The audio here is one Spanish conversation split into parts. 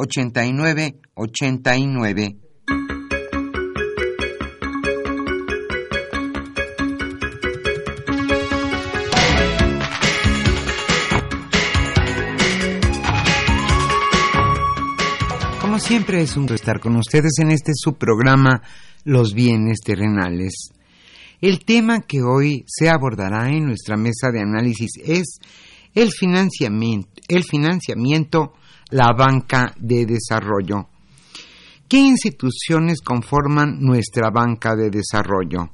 89 89. Como siempre es un estar con ustedes en este subprograma Los bienes terrenales. El tema que hoy se abordará en nuestra mesa de análisis es el financiamiento, el financiamiento la banca de desarrollo. ¿Qué instituciones conforman nuestra banca de desarrollo?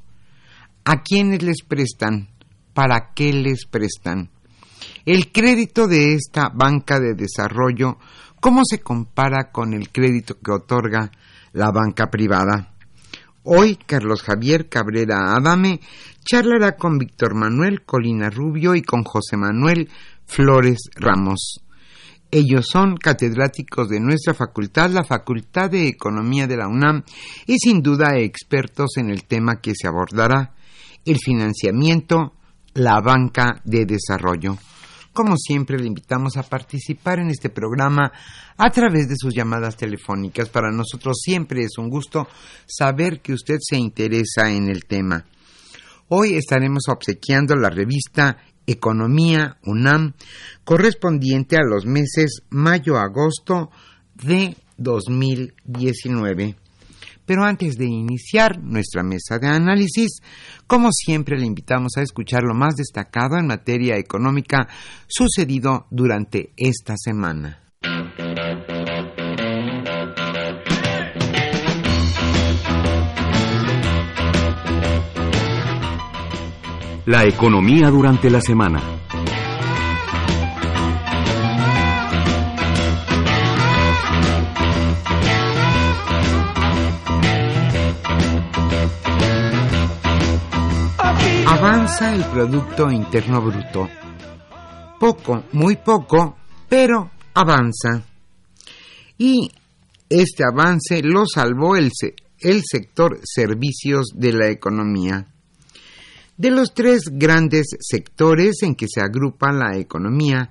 ¿A quiénes les prestan? ¿Para qué les prestan? El crédito de esta banca de desarrollo, ¿cómo se compara con el crédito que otorga la banca privada? Hoy Carlos Javier Cabrera Adame charlará con Víctor Manuel Colina Rubio y con José Manuel Flores Ramos. Ellos son catedráticos de nuestra facultad, la Facultad de Economía de la UNAM, y sin duda expertos en el tema que se abordará, el financiamiento, la banca de desarrollo. Como siempre, le invitamos a participar en este programa a través de sus llamadas telefónicas. Para nosotros siempre es un gusto saber que usted se interesa en el tema. Hoy estaremos obsequiando la revista Economía UNAM correspondiente a los meses mayo-agosto de 2019. Pero antes de iniciar nuestra mesa de análisis, como siempre le invitamos a escuchar lo más destacado en materia económica sucedido durante esta semana. La economía durante la semana. Avanza el Producto Interno Bruto. Poco, muy poco, pero avanza. Y este avance lo salvó el, el sector servicios de la economía. De los tres grandes sectores en que se agrupa la economía,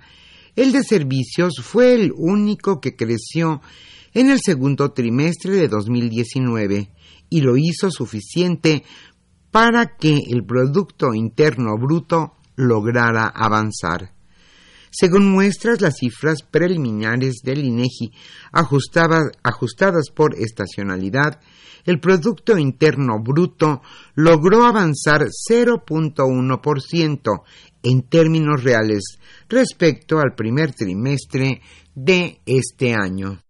el de servicios fue el único que creció en el segundo trimestre de 2019 y lo hizo suficiente para que el Producto Interno Bruto lograra avanzar. Según muestras las cifras preliminares del INEGI ajustadas, ajustadas por estacionalidad, el Producto Interno Bruto logró avanzar 0.1% en términos reales respecto al primer trimestre de este año.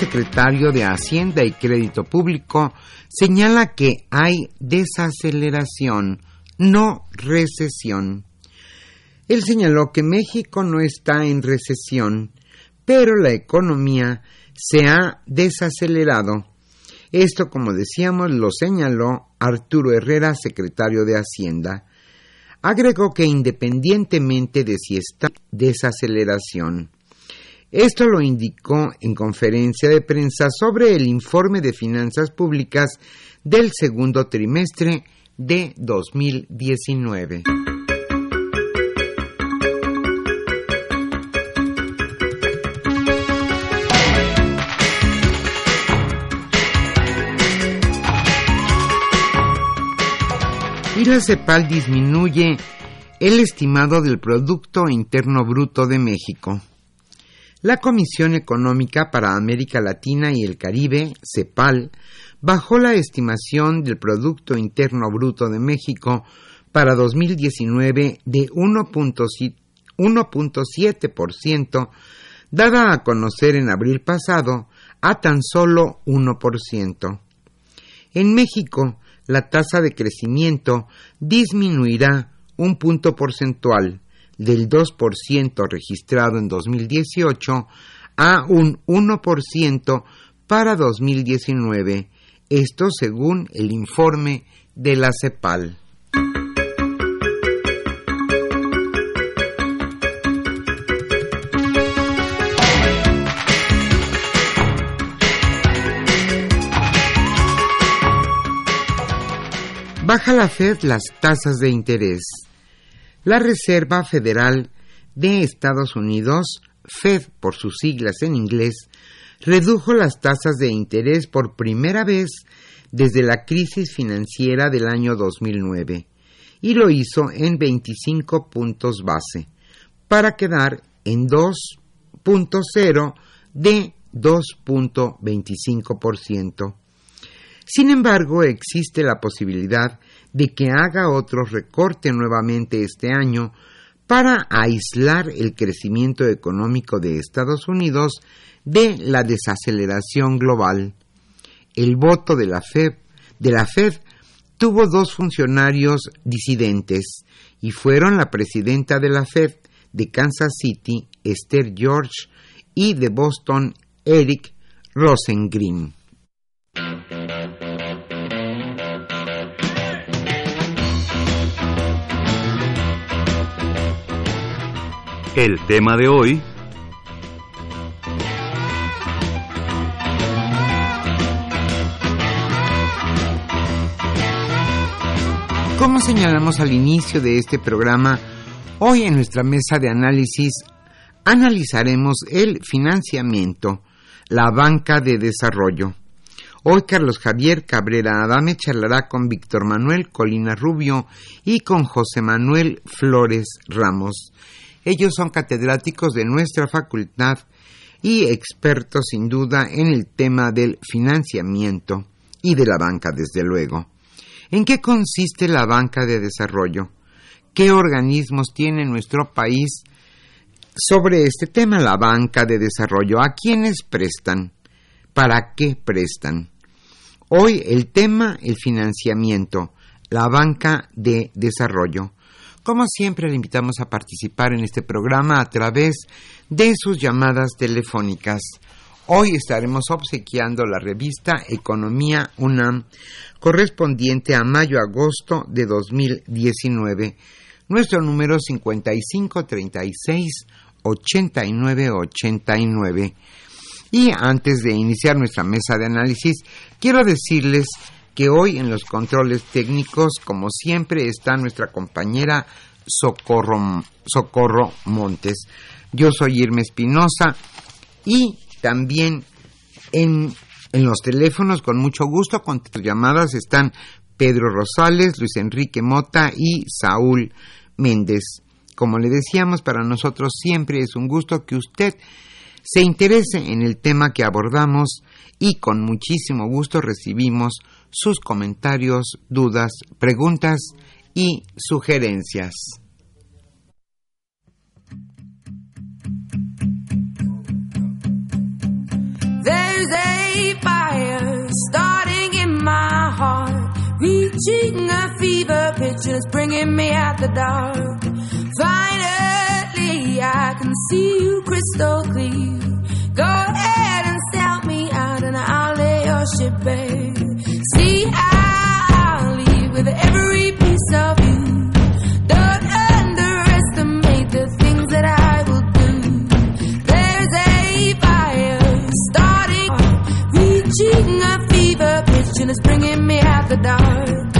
Secretario de Hacienda y Crédito Público señala que hay desaceleración, no recesión. Él señaló que México no está en recesión, pero la economía se ha desacelerado. Esto, como decíamos, lo señaló Arturo Herrera, secretario de Hacienda. Agregó que independientemente de si está desaceleración, esto lo indicó en conferencia de prensa sobre el informe de finanzas públicas del segundo trimestre de 2019. y la CEPAL disminuye el estimado del Producto Interno Bruto de México. La Comisión Económica para América Latina y el Caribe, CEPAL, bajó la estimación del Producto Interno Bruto de México para 2019 de 1.7%, dada a conocer en abril pasado a tan solo 1%. En México, la tasa de crecimiento disminuirá un punto porcentual del 2% registrado en 2018 a un 1% para 2019, esto según el informe de la CEPAL. Baja la Fed las tasas de interés. La Reserva Federal de Estados Unidos, Fed por sus siglas en inglés, redujo las tasas de interés por primera vez desde la crisis financiera del año 2009 y lo hizo en 25 puntos base para quedar en 2.0 de 2.25%. Sin embargo, existe la posibilidad de que haga otro recorte nuevamente este año para aislar el crecimiento económico de Estados Unidos de la desaceleración global. El voto de la Fed, de la Fed tuvo dos funcionarios disidentes y fueron la presidenta de la Fed de Kansas City, Esther George, y de Boston, Eric Rosengren. El tema de hoy... Como señalamos al inicio de este programa, hoy en nuestra mesa de análisis analizaremos el financiamiento, la banca de desarrollo. Hoy Carlos Javier Cabrera Adame charlará con Víctor Manuel Colina Rubio y con José Manuel Flores Ramos. Ellos son catedráticos de nuestra facultad y expertos sin duda en el tema del financiamiento y de la banca, desde luego. ¿En qué consiste la banca de desarrollo? ¿Qué organismos tiene nuestro país sobre este tema, la banca de desarrollo? ¿A quiénes prestan? ¿Para qué prestan? Hoy el tema, el financiamiento, la banca de desarrollo. Como siempre, le invitamos a participar en este programa a través de sus llamadas telefónicas. Hoy estaremos obsequiando la revista Economía UNAM correspondiente a mayo-agosto de 2019. Nuestro número 5536 8989. Y antes de iniciar nuestra mesa de análisis, quiero decirles que hoy en los controles técnicos, como siempre, está nuestra compañera Socorro, Socorro Montes. Yo soy Irma Espinosa y también en, en los teléfonos, con mucho gusto, con llamadas están Pedro Rosales, Luis Enrique Mota y Saúl Méndez. Como le decíamos, para nosotros siempre es un gusto que usted se interese en el tema que abordamos y con muchísimo gusto recibimos sus comentarios, dudas, preguntas y sugerencias. There's starting in my heart, reaching a fever pitch and it's bringing me out the dark. Finally, I can see you crystal clear. Go ahead and sell me out and I'll lay your ship bare. Fever pitch, and it's bringing me out the dark.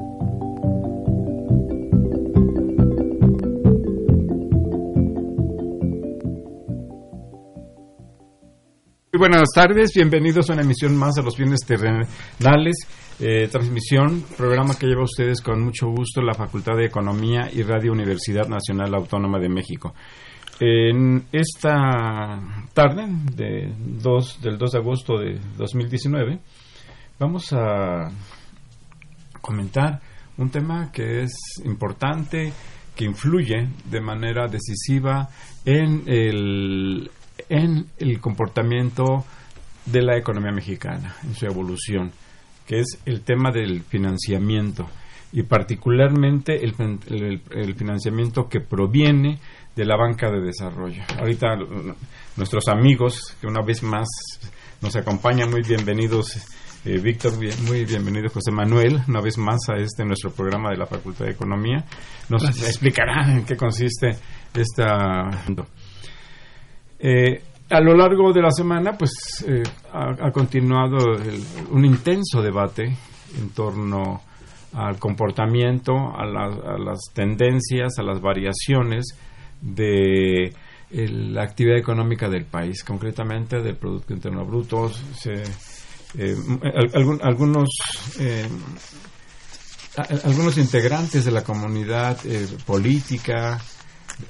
Buenas tardes, bienvenidos a una emisión más de los bienes terrenales, eh, transmisión, programa que lleva a ustedes con mucho gusto la Facultad de Economía y Radio Universidad Nacional Autónoma de México. En esta tarde de 2, del 2 de agosto de 2019 vamos a comentar un tema que es importante, que influye de manera decisiva en el, en el comportamiento de la economía mexicana, en su evolución, que es el tema del financiamiento y particularmente el, el- el financiamiento que proviene de la banca de desarrollo. Ahorita nuestros amigos, que una vez más nos acompañan, muy bienvenidos. eh, Víctor, bien- muy bienvenido José Manuel, una vez más a este nuestro programa de la Facultad de Economía. Nos explicará en qué consiste esta... Eh, a lo largo de la semana, pues eh, ha, continuado el- un intenso debate en torno al comportamiento, a, a las tendencias, a las variaciones de eh, la actividad económica del país, concretamente del Producto Interno Bruto. Se, eh, al- algún- algunos algunos integrantes de la comunidad política,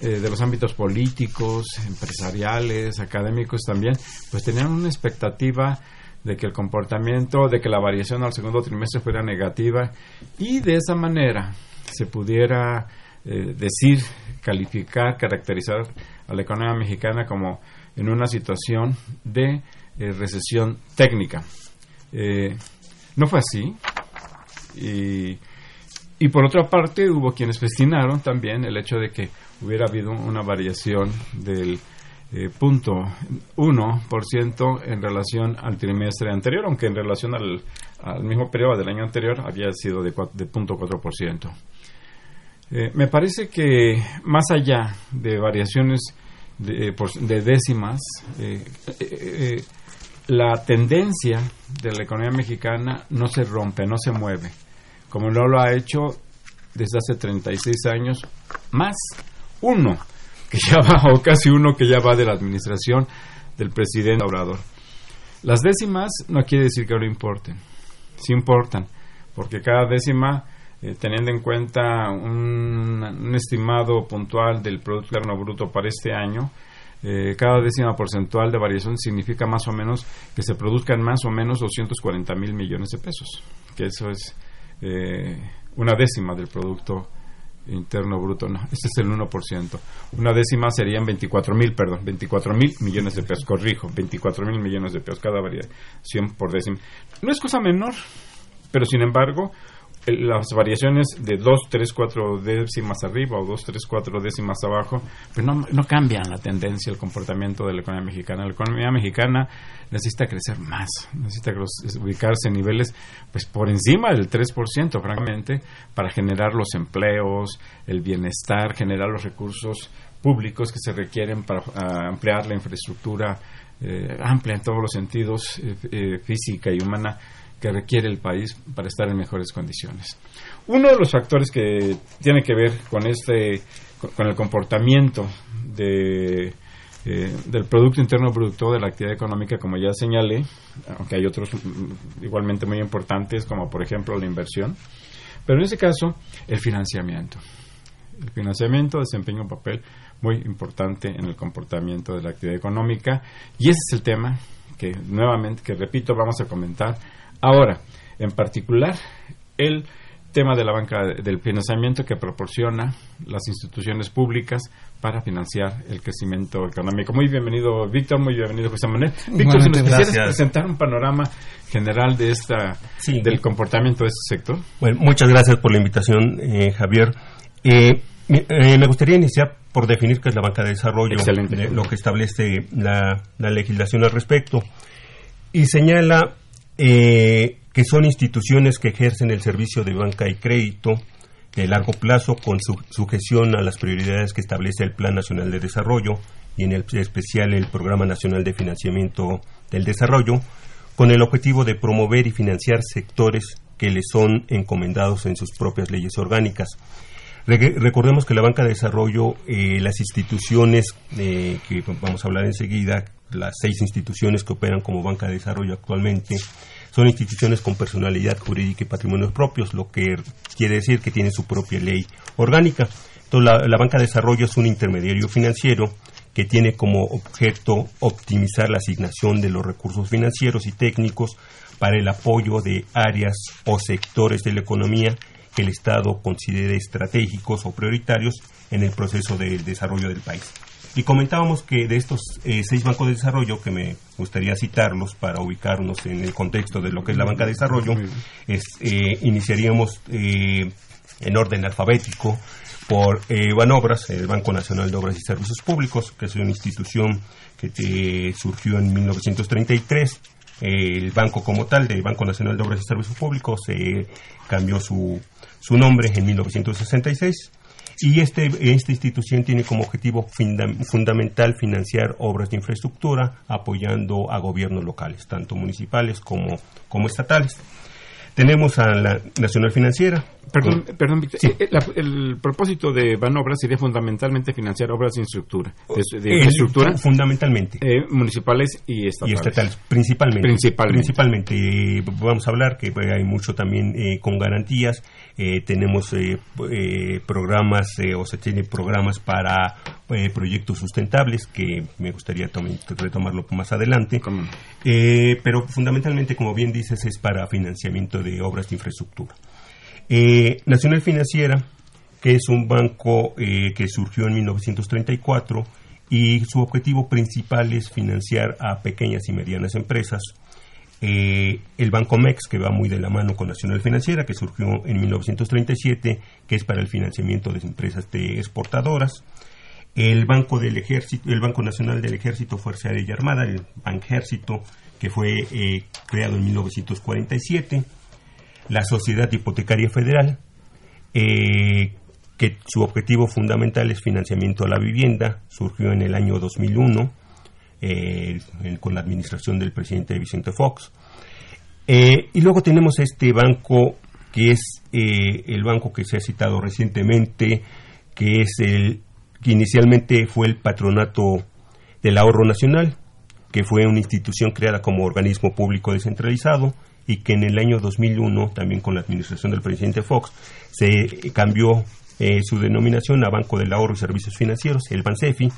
eh, de los ámbitos políticos, empresariales, académicos también, pues tenían una expectativa de que el comportamiento, de que la variación al segundo trimestre fuera negativa y de esa manera se pudiera eh, decir, calificar, caracterizar a la economía mexicana como en una situación de eh, recesión técnica. Eh, no fue así y y por otra parte, hubo quienes festinaron también el hecho de que hubiera habido una variación del eh, punto 1% en relación al trimestre anterior, aunque en relación al, mismo periodo del año anterior había sido de, de punto 4%. Eh, me parece que más allá de variaciones de, eh, de décimas, eh, eh, la tendencia de la economía mexicana no se rompe, no se mueve como no lo ha hecho desde hace 36 años, más uno que ya va, o casi uno que ya va de la administración del presidente Obrador. Las décimas no quiere decir que no importen, sí importan, porque cada décima, eh, teniendo en cuenta un, estimado puntual del Producto Interno Bruto para este año, eh, cada décima porcentual de variación significa más o menos que se produzcan más o menos 240 mil millones de pesos, que eso es eh, una décima del Producto Interno Bruto, no, este es el 1%. Una décima serían 24 mil, perdón, 24 mil millones de pesos, corrijo, 24 mil millones de pesos cada variación por décima. No es cosa menor, pero sin embargo, las variaciones de 2, 3, 4 décimas arriba o 2, 3, 4 décimas abajo, pues no, no cambian la tendencia, el comportamiento de la economía mexicana. La economía mexicana necesita crecer más, necesita ubicarse en niveles pues por encima del 3%, francamente, para generar los empleos, el bienestar, generar los recursos públicos que se requieren para uh, ampliar la infraestructura eh, amplia en todos los sentidos, eh, eh, física y humana, que requiere el país para estar en mejores condiciones. Uno de los factores que tiene que ver con este con el comportamiento de, eh, del Producto Interno Bruto de la actividad económica, como ya señalé, aunque hay otros mm, igualmente muy importantes, como por ejemplo la inversión, pero en este caso, el financiamiento. El financiamiento desempeña un papel muy importante en el comportamiento de la actividad económica y ese es el tema que nuevamente, que repito, vamos a comentar Ahora, en particular, el tema de la banca del financiamiento que proporciona las instituciones públicas para financiar el crecimiento económico. Muy bienvenido, Víctor, muy bienvenido, José Manuel. Víctor, si nos quisieras presentar un panorama general de esta del comportamiento de este sector. Bueno, muchas gracias por la invitación, eh, Javier. Eh, eh, me gustaría iniciar por definir qué es la banca de desarrollo, lo que establece la legislación al respecto, y señala eh, que son instituciones que ejercen el servicio de banca y crédito de largo plazo con su, sujeción a las prioridades que establece el Plan Nacional de Desarrollo y en el especial el Programa Nacional de Financiamiento del Desarrollo, con el objetivo de promover y financiar sectores que les son encomendados en sus propias leyes orgánicas. recordemos que la banca de desarrollo, eh, las instituciones eh, que vamos a hablar enseguida, las seis instituciones que operan como banca de desarrollo actualmente, son instituciones con personalidad jurídica y patrimonios propios, lo que quiere decir que tienen su propia ley orgánica. Entonces, la, banca de desarrollo es un intermediario financiero que tiene como objeto optimizar la asignación de los recursos financieros y técnicos para el apoyo de áreas o sectores de la economía que el Estado considere estratégicos o prioritarios en el proceso de desarrollo del país. Y comentábamos que de estos eh, seis bancos de desarrollo, que me gustaría citarlos para ubicarnos en el contexto de lo que es la banca de desarrollo, es, eh, iniciaríamos eh, en orden alfabético por Banobras, el Banco Nacional de Obras y Servicios Públicos, que es una institución que surgió en 1933. El banco como tal, del Banco Nacional de Obras y Servicios Públicos, se cambió su, su nombre en 1966 y este, esta institución tiene como objetivo fundamental financiar obras de infraestructura apoyando a gobiernos locales, tanto municipales como, como estatales. Tenemos a la Nacional Financiera. Perdón, perdón Víctor. Eh, el, propósito de Banobras sería fundamentalmente financiar obras de infraestructura. De, infraestructura fundamentalmente. Eh, municipales y estatales. Y estatales, principalmente. Principalmente. principalmente. Vamos a hablar que hay mucho también eh, con garantías. tenemos programas o se tienen programas para proyectos sustentables que me gustaría retomarlo más adelante. pero fundamentalmente, como bien dices, es para financiamiento de obras de infraestructura. Eh, Nacional Financiera, que es un banco eh, que surgió en 1934 y su objetivo principal es financiar a pequeñas y medianas empresas. Eh, el Banco MEX, que va muy de la mano con Nacional Financiera, que surgió en 1937, que es para el financiamiento de empresas de exportadoras. El Banco del Ejército, el Banco Nacional del Ejército, Fuerza Aérea y Armada, el Banjército, que fue creado en 1947 la Sociedad Hipotecaria Federal, eh, que su objetivo fundamental es financiamiento a la vivienda, surgió en el año 2001 eh, con la administración del presidente Vicente Fox. Eh, y luego tenemos este banco que es el banco que se ha citado recientemente, que es el que inicialmente fue el patronato del ahorro nacional, que fue una institución creada como organismo público descentralizado y que en el año 2001, también con la administración del presidente Fox, se cambió eh, su denominación a Banco del Ahorro y Servicios Financieros, el BANSEFI,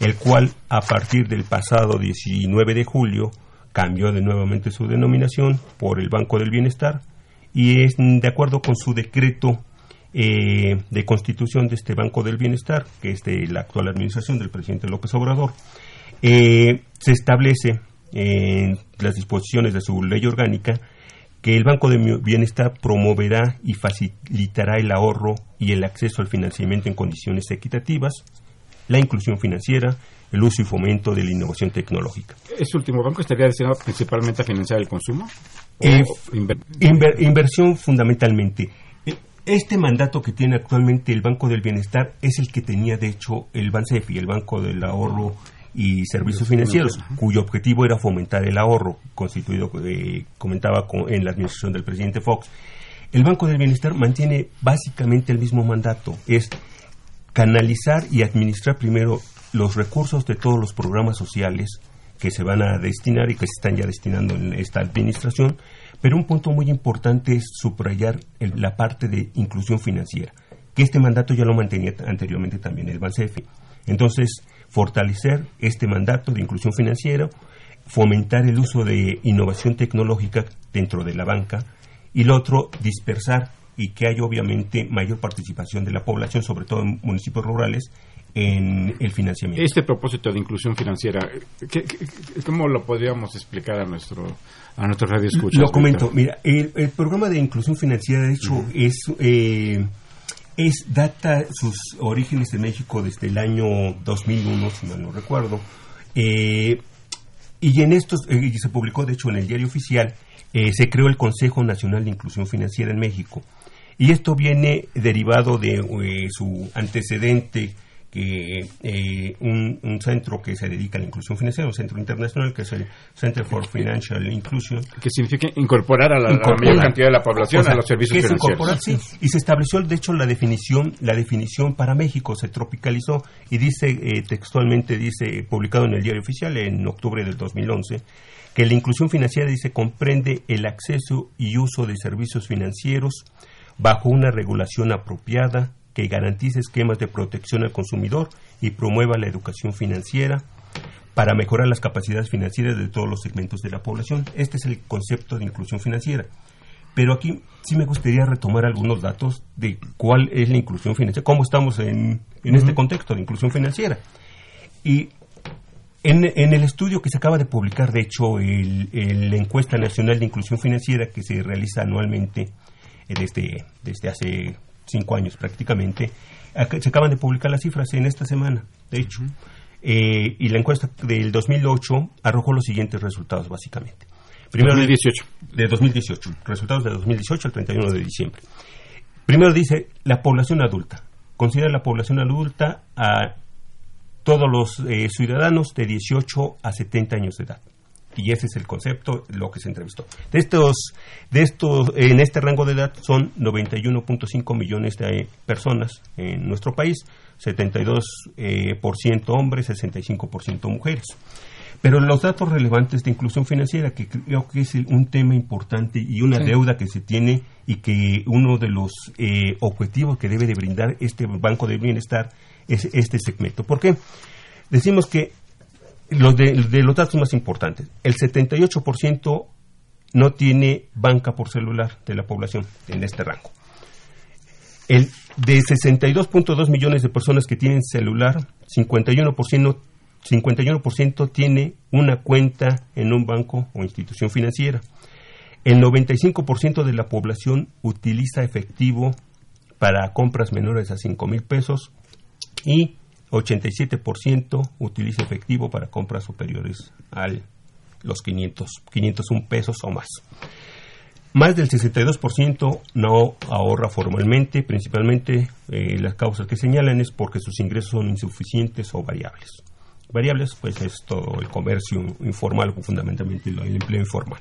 el cual a partir del pasado 19 de julio cambió de nuevamente su denominación por el Banco del Bienestar y es de acuerdo con su decreto eh, de constitución de este Banco del Bienestar, que es de la actual administración del presidente López Obrador, eh, se establece en las disposiciones de su ley orgánica que el Banco del Bienestar promoverá y facilitará el ahorro y el acceso al financiamiento en condiciones equitativas, la inclusión financiera, el uso y fomento de la innovación tecnológica. ¿Este último banco estaría destinado principalmente a financiar el consumo? Eh, inversión fundamentalmente. Este mandato que tiene actualmente el Banco del Bienestar es el que tenía, de hecho, el BANSEFI, el Banco del Ahorro y Servicios Financieros, cuyo objetivo era fomentar el ahorro, constituido, eh, comentaba en la administración del presidente Fox. El Banco del Bienestar mantiene básicamente el mismo mandato, es canalizar y administrar primero los recursos de todos los programas sociales que se van a destinar y que se están ya destinando en esta administración, pero un punto muy importante es subrayar la parte de inclusión financiera, que este mandato ya lo mantenía anteriormente también el BANSEFI. Entonces, fortalecer este mandato de inclusión financiera, fomentar el uso de innovación tecnológica dentro de la banca y lo otro, dispersar y que haya obviamente mayor participación de la población, sobre todo en municipios rurales, en el financiamiento. Este propósito de inclusión financiera, cómo lo podríamos explicar a nuestro a nuestro radio escucha? Lo comento, mira, el, programa de inclusión financiera, de hecho, es eh, es data sus orígenes en México desde el año 2001, si mal no recuerdo, eh, y en estos eh, se publicó, de hecho, en el diario oficial, se creó el Consejo Nacional de Inclusión Financiera en México. Y esto viene derivado de su antecedente eh, un, centro que se dedica a la inclusión financiera, un centro internacional que es el Center for Financial Inclusion. Que significa incorporar a la, mayor cantidad de la población a los servicios financieros. sí, y se estableció, de hecho, la definición, la definición para México, se tropicalizó y dice, eh, textualmente dice, publicado en el diario oficial en octubre del 2011, que la inclusión financiera, dice, comprende el acceso y uso de servicios financieros bajo una regulación apropiada, que garantice esquemas de protección al consumidor y promueva la educación financiera para mejorar las capacidades financieras de todos los segmentos de la población. Este es el concepto de inclusión financiera. Pero aquí sí me gustaría retomar algunos datos de cuál es la inclusión financiera, cómo estamos en, este contexto de inclusión financiera. Y en, el estudio que se acaba de publicar, de hecho, el, la encuesta nacional de inclusión financiera que se realiza anualmente eh, desde, desde hace cinco años prácticamente. Se acaban de publicar las cifras en esta semana, de hecho. Eh, y la encuesta del 2008 arrojó los siguientes resultados, básicamente. Primero, 2018. De 2018. Resultados de 2018 al 31 de diciembre. Primero dice la población adulta. Considera la población adulta a todos los eh, ciudadanos de 18 a 70 años de edad y ese es el concepto, lo que se entrevistó. De estos, de estos, en este rango de edad son 91.5 millones de personas en nuestro país, 72% eh, por ciento hombres, 65% mujeres. Pero los datos relevantes de inclusión financiera, que creo que es un tema importante y una deuda que se tiene y que uno de los eh, objetivos que debe de brindar este Banco de Bienestar es este segmento. ¿Por qué? Decimos que los de, los datos más importantes, el 78% no tiene banca por celular de la población en este rango. El de 62.2 millones de personas que tienen celular, 51%, 51 tiene una cuenta en un banco o institución financiera. El 95% de la población utiliza efectivo para compras menores a 5 mil pesos y 87% utiliza efectivo para compras superiores a los 500, 501 pesos o más. Más del 62% no ahorra formalmente, principalmente eh, las causas que señalan es porque sus ingresos son insuficientes o variables. Variables, pues es todo el comercio informal, fundamentalmente el empleo informal.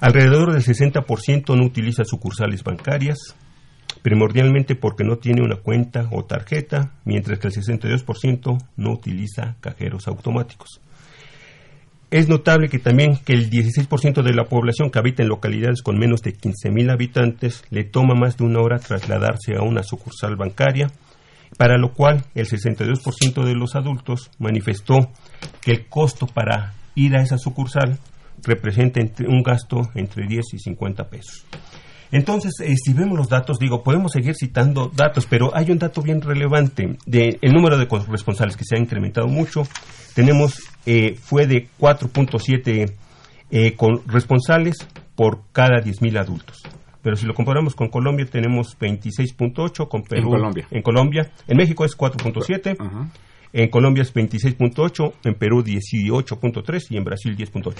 Alrededor del 60% no utiliza sucursales bancarias, primordialmente porque no tiene una cuenta o tarjeta, mientras que el 62% no utiliza cajeros automáticos. Es notable que también que el 16% de la población que habita en localidades con menos de 15.000 habitantes le toma más de una hora trasladarse a una sucursal bancaria, para lo cual el 62% de los adultos manifestó que el costo para ir a esa sucursal representa un gasto entre 10 y 50 pesos. Entonces, eh, si vemos los datos, digo, podemos seguir citando datos, pero hay un dato bien relevante. De, el número de corresponsales que se ha incrementado mucho, tenemos, eh, fue de 4.7 eh, corresponsales por cada 10.000 adultos. Pero si lo comparamos con Colombia, tenemos 26.8, con Perú. En Colombia. En Colombia. En México es 4.7. En Colombia es 26.8, en Perú 18.3 y en Brasil 10.8.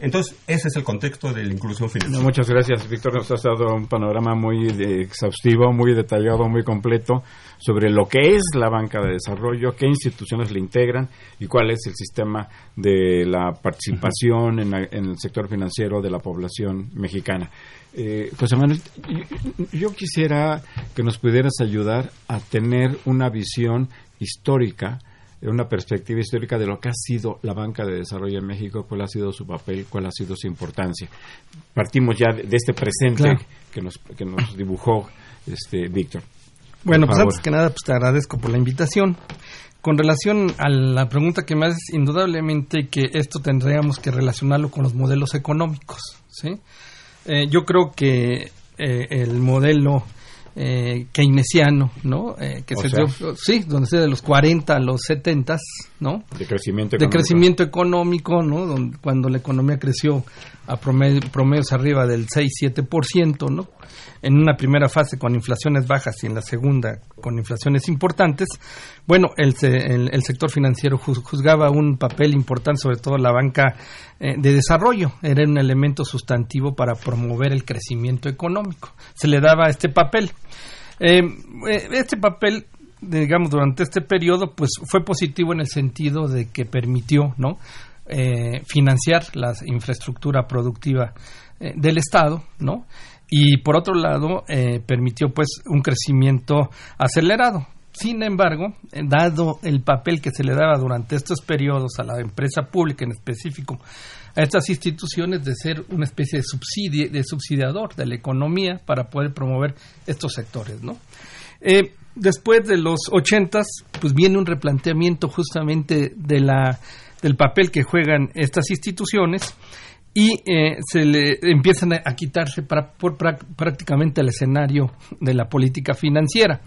Entonces, ese es el contexto de la inclusión financiera. muchas gracias, Víctor. Nos has dado un panorama muy exhaustivo, muy detallado, muy completo sobre lo que es la banca de desarrollo, qué instituciones le integran y cuál es el sistema de la participación en, el sector financiero de la población mexicana. Eh, José Manuel, yo quisiera que nos pudieras ayudar a tener una visión histórica una perspectiva histórica de lo que ha sido la banca de desarrollo en México, cuál ha sido su papel, cuál ha sido su importancia. Partimos ya de, este presente que, nos, que nos dibujó este Víctor. Bueno, pues antes que nada, pues te agradezco por la invitación. Con relación a la pregunta que me haces, indudablemente que esto tendríamos que relacionarlo con los modelos económicos, ¿sí? Eh, yo creo que eh, el modelo eh, keynesiano, ¿no? Eh, que se dio, sí, donde se de los 40 a los 70, ¿no? De crecimiento económico. De crecimiento económico, ¿no? Donde, cuando la economía creció a promedios arriba del 6-7%, ¿no? En una primera fase con inflaciones bajas y en la segunda con inflaciones importantes. Bueno, el, el, sector financiero juzgaba un papel importante, sobre todo la banca eh, de desarrollo. Era un elemento sustantivo para promover el crecimiento económico. Se le daba este papel. Eh, eh, este papel digamos durante este periodo pues fue positivo en el sentido de que permitió no financiar la infraestructura productiva del Estado, ¿no? Y por otro lado, eh, permitió pues un crecimiento acelerado. Sin embargo, dado el papel que se le daba durante estos periodos a la empresa pública en específico, a estas instituciones de ser una especie de, subsidio, de subsidiador de la economía para poder promover estos sectores, ¿no? después de los ochentas, pues viene un replanteamiento justamente de la del papel que juegan estas instituciones y eh, se le empiezan a, quitarse para, por prácticamente el escenario de la política financiera.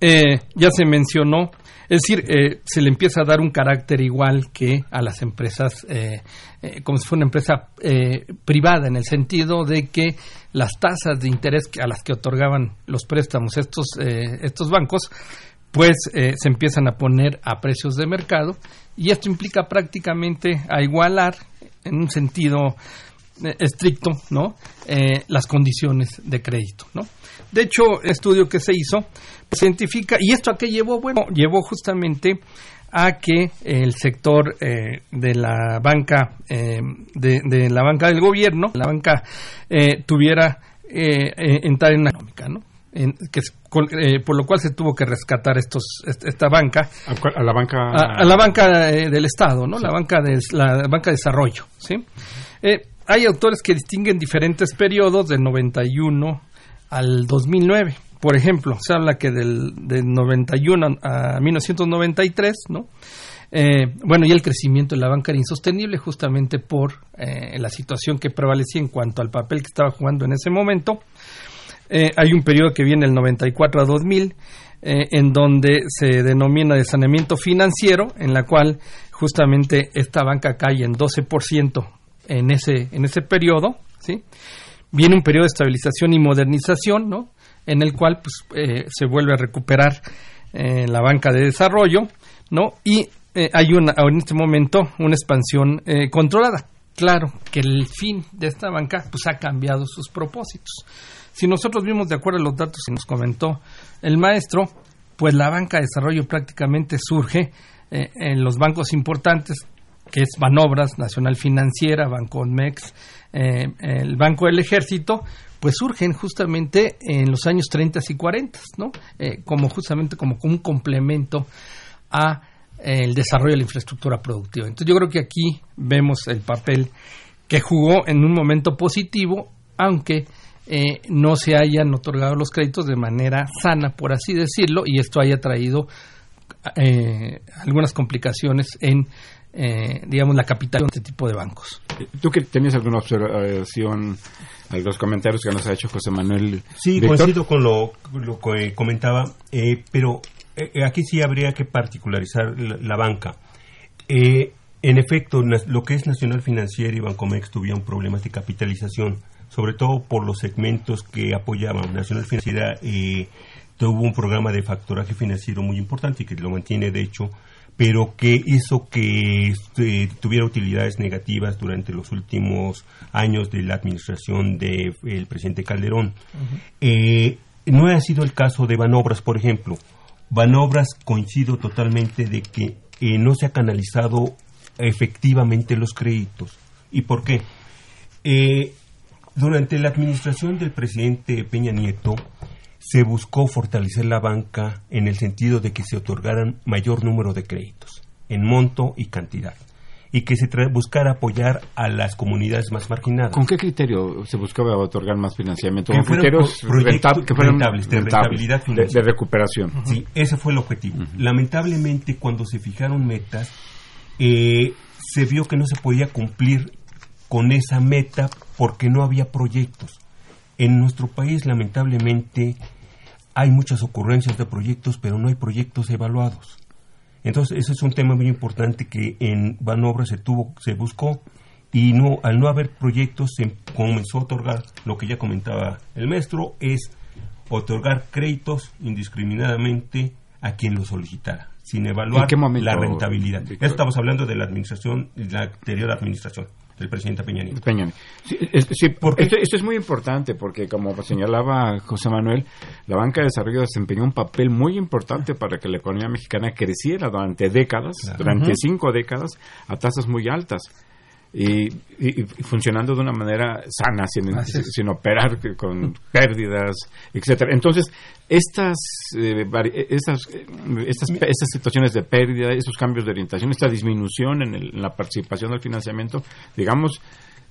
Eh, ya se mencionó, es decir, eh, se le empieza a dar un carácter igual que a las empresas, como si fuera una empresa privada, en el sentido de que las tasas de interés a las que otorgaban los préstamos estos, estos bancos, pues se empiezan a poner a precios de mercado y esto implica prácticamente a igualar en un sentido eh, estricto no eh, las condiciones de crédito no de hecho el estudio que se hizo científica y esto a qué llevó bueno llevó justamente a que el sector eh, de la banca de, la banca del gobierno la banca tuviera entrar en una económica no que, eh, por lo cual se tuvo que rescatar estos esta banca. A, la banca a, la banca eh, del estado no la banca de la banca de desarrollo sí eh, hay autores que distinguen diferentes periodos del 91 al 2009 por ejemplo se habla que del, del 91 a 1993 no bueno, y el crecimiento de la banca era insostenible justamente por la situación que prevalecía en cuanto al papel que estaba jugando en ese momento. Eh, hay un periodo que viene el 94 a 2000, eh, en donde se denomina de saneamiento financiero, en la cual justamente esta banca cae en 12% en ese, en ese periodo, ¿sí? Viene un periodo de estabilización y modernización, ¿no? En el cual pues, eh, se vuelve a recuperar la banca de desarrollo, ¿no? Y hay una, en este momento una expansión controlada. Claro que el fin de esta banca pues, ha cambiado sus propósitos. Si nosotros vimos de acuerdo a los datos que nos comentó el maestro, pues la banca de desarrollo prácticamente surge eh, en los bancos importantes, que es Banobras, Nacional Financiera, Banco Mex, eh, el Banco del Ejército, pues surgen justamente en los años 30 y 40, ¿no? Eh, como justamente como un complemento a el desarrollo de la infraestructura productiva. Entonces yo creo que aquí vemos el papel que jugó en un momento positivo, aunque eh, no se hayan otorgado los créditos de manera sana, por así decirlo, y esto haya traído eh, algunas complicaciones en eh, digamos, la capitalización de este tipo de bancos. ¿Tú que tenías alguna observación, algunos comentarios que nos ha hecho José Manuel? Sí, coincido con lo, que comentaba, eh, pero eh, aquí sí habría que particularizar la, banca. en efecto, lo que es Nacional Financiera y Bancomex tuvieron problemas de capitalización, sobre todo por los segmentos que apoyaban. Nacional Financiera tuvo un programa de factoraje financiero muy importante y que lo mantiene, de hecho, pero que hizo que este, tuviera utilidades negativas durante los últimos años de la administración del presidente Calderón. Eh, no ha sido el caso de Banobras, por ejemplo. Banobras coincido totalmente de que eh, no se ha canalizado efectivamente los créditos. ¿Y por qué? Eh, durante la administración del presidente Peña Nieto, se buscó fortalecer la banca en el sentido de que se otorgaran mayor número de créditos, en monto y cantidad, y que se buscara apoyar a las comunidades más marginadas. ¿Con qué criterio se buscaba otorgar más financiamiento? ¿Con criterios que fueran rentables, de rentabilidad de, recuperación? Sí, ese fue el objetivo. Lamentablemente, cuando se fijaron metas, eh, se vio que no se podía cumplir con esa meta porque no había proyectos. En nuestro país, lamentablemente, hay muchas ocurrencias de proyectos, pero no hay proyectos evaluados. Entonces, ese es un tema muy importante que en Banobra se tuvo, se buscó y no, al no haber proyectos se comenzó a otorgar lo que ya comentaba el maestro, es otorgar créditos indiscriminadamente a quien lo solicitara, sin evaluar la rentabilidad. estamos hablando de la administración, la anterior administración del presidente Peña Nieto. Sí, porque esto, es muy importante porque, como señalaba José Manuel, la banca de desarrollo desempeñó un papel muy importante para que la economía mexicana creciera durante décadas, durante cinco décadas, a tasas muy altas y, funcionando de una manera sana, sin, operar con pérdidas, etcétera. Entonces, estas, eh, estas, estas, estas, situaciones de pérdida, esos cambios de orientación, esta disminución en, la participación del financiamiento, digamos,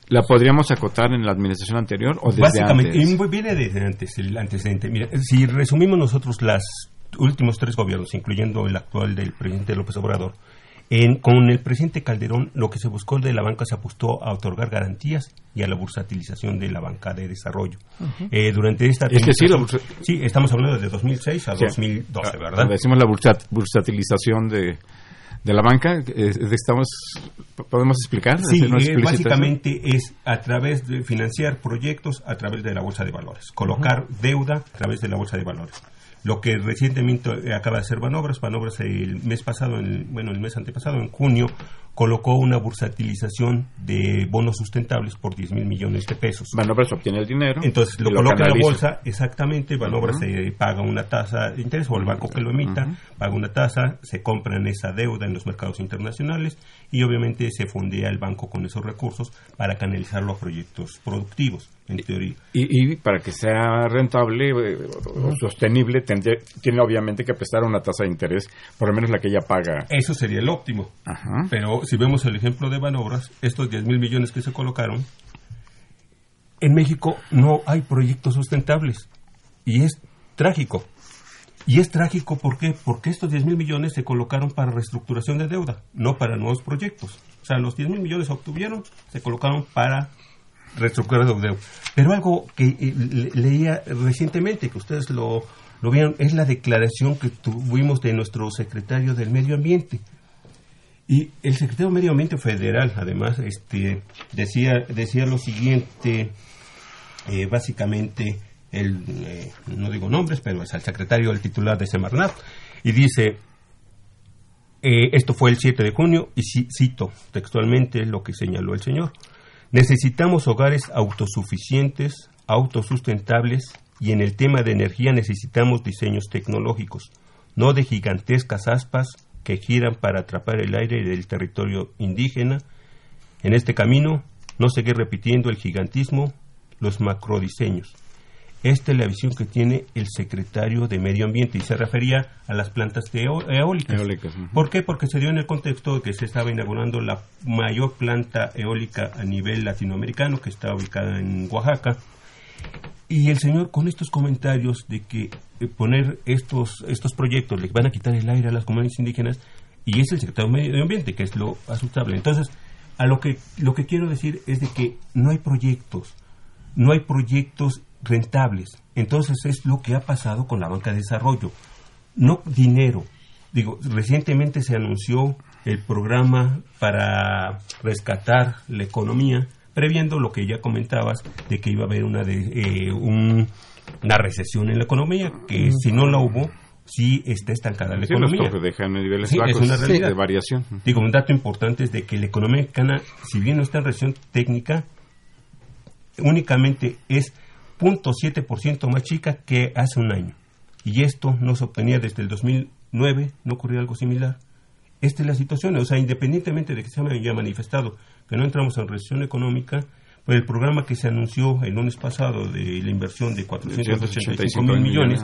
¿La podríamos acotar en la administración anterior o desde Básicamente, antes? viene desde antes, el antecedente. Mira, si resumimos nosotros los últimos tres gobiernos, incluyendo el actual del presidente López Obrador, con el presidente Calderón, lo que se buscó de la banca se apostó a otorgar garantías y a la bursatilización de la banca de desarrollo. Eh, durante esta es sí, estamos hablando de 2006 a 2012, ah, ¿verdad? decimos la bursatilización de, de la banca, estamos, ¿podemos explicar? Sí, eh, básicamente es a través de financiar proyectos a través de la bolsa de valores, colocar deuda a través de la bolsa de valores lo que recientemente acaba de hacer Banobras. Banobras el mes pasado, bueno, el mes antepasado, en junio, colocó una bursatilización de bonos sustentables por 10 mil millones de pesos. Banobras obtiene el dinero. Entonces lo, coloca en la bolsa, exactamente, Banobras se paga una tasa de interés, o el banco que lo emita, paga una tasa, se compra en esa deuda en los mercados internacionales y obviamente se fondea el banco con esos recursos para canalizarlo a proyectos productivos, en teoría. Y, para que sea rentable eh, o sostenible, tiene obviamente que prestar una tasa de interés, por lo menos la que ella paga. Eso sería el óptimo. Pero si vemos el ejemplo de Banobras, estos 10 mil millones que se colocaron, en México no hay proyectos sustentables. Y es trágico. Y es trágico, ¿por? Porque estos 10 mil millones se colocaron para reestructuración de deuda, no para nuevos proyectos. O sea, los 10 mil millones obtuvieron, se colocaron para reestructurar de deuda. Pero algo que eh, leía recientemente, que ustedes lo, lo vieron, es la declaración que tuvimos de nuestro secretario del Medio Ambiente. Y el secretario del Medio Ambiente Federal, además, este, decía, decía lo siguiente, eh, básicamente, el, eh, no digo nombres, pero es el secretario del titular de Semarnat, y dice, eh, esto fue el 7 de junio, y cito textualmente lo que señaló el señor, necesitamos hogares autosuficientes, autosustentables, y en el tema de energía necesitamos diseños tecnológicos, no de gigantescas aspas que giran para atrapar el aire del territorio indígena. En este camino, no seguir repitiendo el gigantismo, los macrodiseños. Esta es la visión que tiene el secretario de Medio Ambiente y se refería a las plantas eólicas. ¿Por qué? Porque se dio en el contexto de que se estaba inaugurando la mayor planta eólica a nivel latinoamericano que está ubicada en Oaxaca. Y el señor con estos comentarios de que poner estos, estos proyectos les van a quitar el aire a las comunidades indígenas, y es el sector medio ambiente, que es lo asustable. Entonces, a lo que, lo que quiero decir es de que no hay proyectos, no hay proyectos rentables. Entonces es lo que ha pasado con la banca de desarrollo. No dinero. Digo, recientemente se anunció el programa para rescatar la economía, previendo lo que ya comentabas de que iba a haber una, de, eh, una recesión en la economía, que si no la hubo, sí está estancada la economía. dejan niveles bajos de variación. Digo, un dato importante es de que la economía mexicana, si bien no está en recesión técnica, únicamente es 0.7% más chica que hace un año. Y esto no se obtenía desde el 2009, no ocurrió algo similar. Esta es la situación, o sea, independientemente de que se haya manifestado que no entramos en recesión económica, el programa que se anunció el lunes pasado de la inversión de 485 mil millones,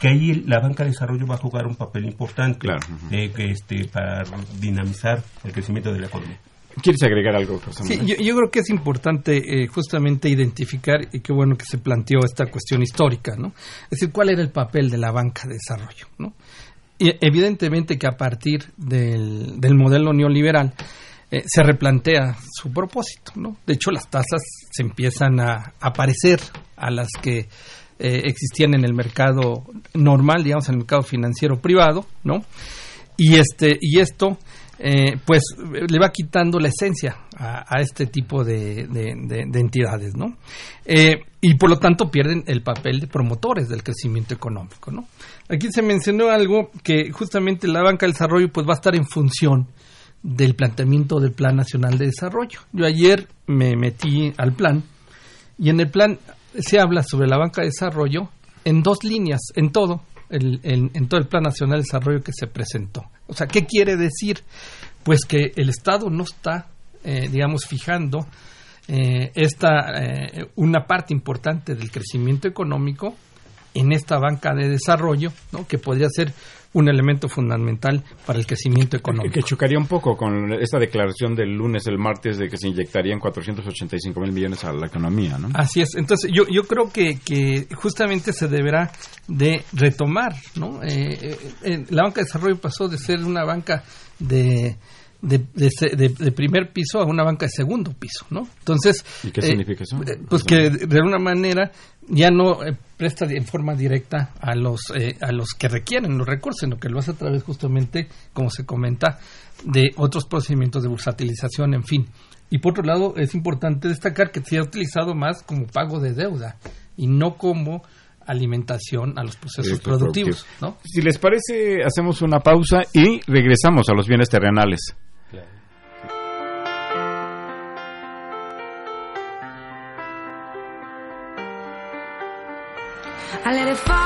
que ahí la banca de desarrollo va a jugar un papel importante eh, este, para dinamizar el crecimiento de la economía. ¿Quieres agregar algo? Sí, yo, creo que es importante eh, justamente identificar, y qué bueno que se planteó esta cuestión histórica, ¿no? Es decir, cuál era el papel de la banca de desarrollo, ¿no? Y evidentemente que a partir del, del modelo neoliberal, eh, se replantea su propósito. ¿no? De hecho, las tasas se empiezan a aparecer a las que eh, existían en el mercado normal, digamos, en el mercado financiero privado, ¿no? Y, este, y esto, eh, pues, le va quitando la esencia a, este tipo de, de, entidades, ¿no? y por lo tanto pierden el papel de promotores del crecimiento económico, ¿no? Aquí se mencionó algo que justamente la banca del desarrollo, pues, va a estar en función del planteamiento del Plan Nacional de Desarrollo. Yo ayer me metí al plan y en el plan se habla sobre la banca de desarrollo en dos líneas, en todo, el, en, todo el Plan Nacional de Desarrollo que se presentó. O sea, ¿qué quiere decir? Pues que el Estado no está, eh, digamos, fijando eh, esta, eh, una parte importante del crecimiento económico en esta banca de desarrollo, ¿no? que podría ser un elemento fundamental para el crecimiento económico. Que chocaría un poco con esta declaración del lunes, el martes, de que se inyectarían 485 mil millones a la economía, ¿no? Así es. Entonces, yo, yo creo que, que justamente se deberá de retomar, ¿no? Eh, eh, eh, la banca de desarrollo pasó de ser una banca de de, de, primer piso a una banca de segundo piso, ¿no? Entonces, ¿y qué significa eso? Pues que de alguna manera ya no eh, presta en forma directa a los eh, a los que requieren los recursos, sino que lo hace a través justamente, como se comenta, de otros procedimientos de bursatilización, en fin. Y por otro lado, es importante destacar que se ha utilizado más como pago de deuda y no como alimentación a los procesos productivos. ¿no? Si les parece, hacemos una pausa y regresamos a los bienes terrenales. I let it fall.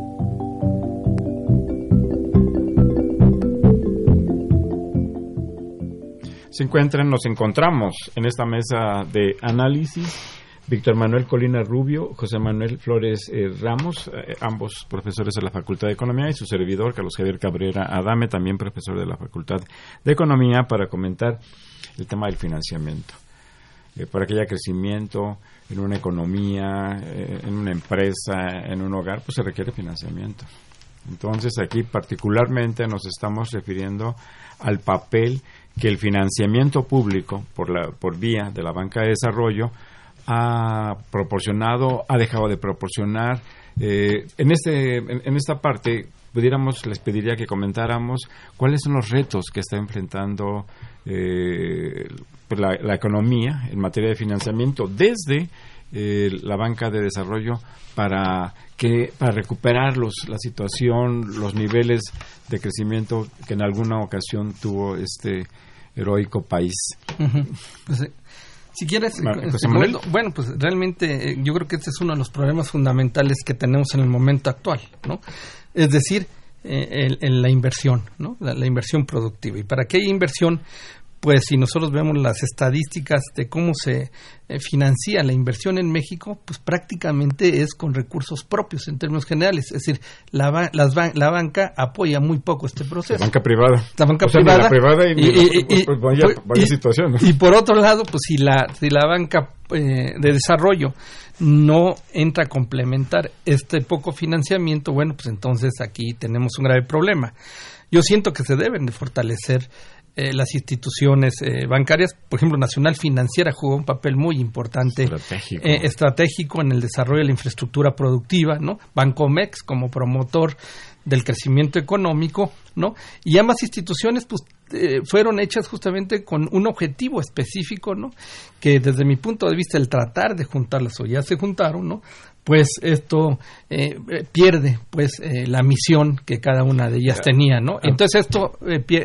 Se nos encontramos en esta mesa de análisis Víctor Manuel Colina Rubio, José Manuel Flores eh, Ramos, eh, ambos profesores de la Facultad de Economía, y su servidor, Carlos Javier Cabrera Adame, también profesor de la Facultad de Economía, para comentar el tema del financiamiento. Eh, para que haya crecimiento en una economía, en una empresa, en un hogar, pues se requiere financiamiento. Entonces aquí particularmente nos estamos refiriendo al papel que el financiamiento público por, la, por vía de la banca de desarrollo ha proporcionado, ha dejado de proporcionar. Eh, en, este, en, esta parte, pudiéramos, les pediría que comentáramos cuáles son los retos que está enfrentando eh, pues la, economía en materia de financiamiento desde eh, la banca de desarrollo para que para recuperar los, la situación, los niveles de crecimiento que en alguna ocasión tuvo este heroico país. Pues, si quieres, eh, bueno, pues realmente eh, yo creo que este es uno de los problemas fundamentales que tenemos en el momento actual, ¿no? Es decir, eh, la inversión, ¿no? La, inversión productiva. Y para que haya inversión, pues si nosotros vemos las estadísticas de cómo se eh, financia la inversión en México, pues prácticamente es con recursos propios en términos generales. Es decir, la, las la banca apoya muy poco este proceso. La banca privada. La banca privada. y, pues, vaya, situación. Y por otro lado, pues si la, si la banca eh, de desarrollo no entra a complementar este poco financiamiento, bueno, pues entonces aquí tenemos un grave problema. Yo siento que se deben de fortalecer eh, las instituciones eh, bancarias, por ejemplo, Nacional Financiera jugó un papel muy importante eh, estratégico. en el desarrollo de la infraestructura productiva, ¿no? Bancomex como promotor del crecimiento económico, ¿no? Y ambas instituciones pues fueron hechas justamente con un objetivo específico, ¿no? Que desde mi punto de vista el tratar de juntarlas o ya se juntaron, ¿no? pues esto eh, eh, pierde pues eh, la misión que cada una de ellas tenía, ¿no? Entonces esto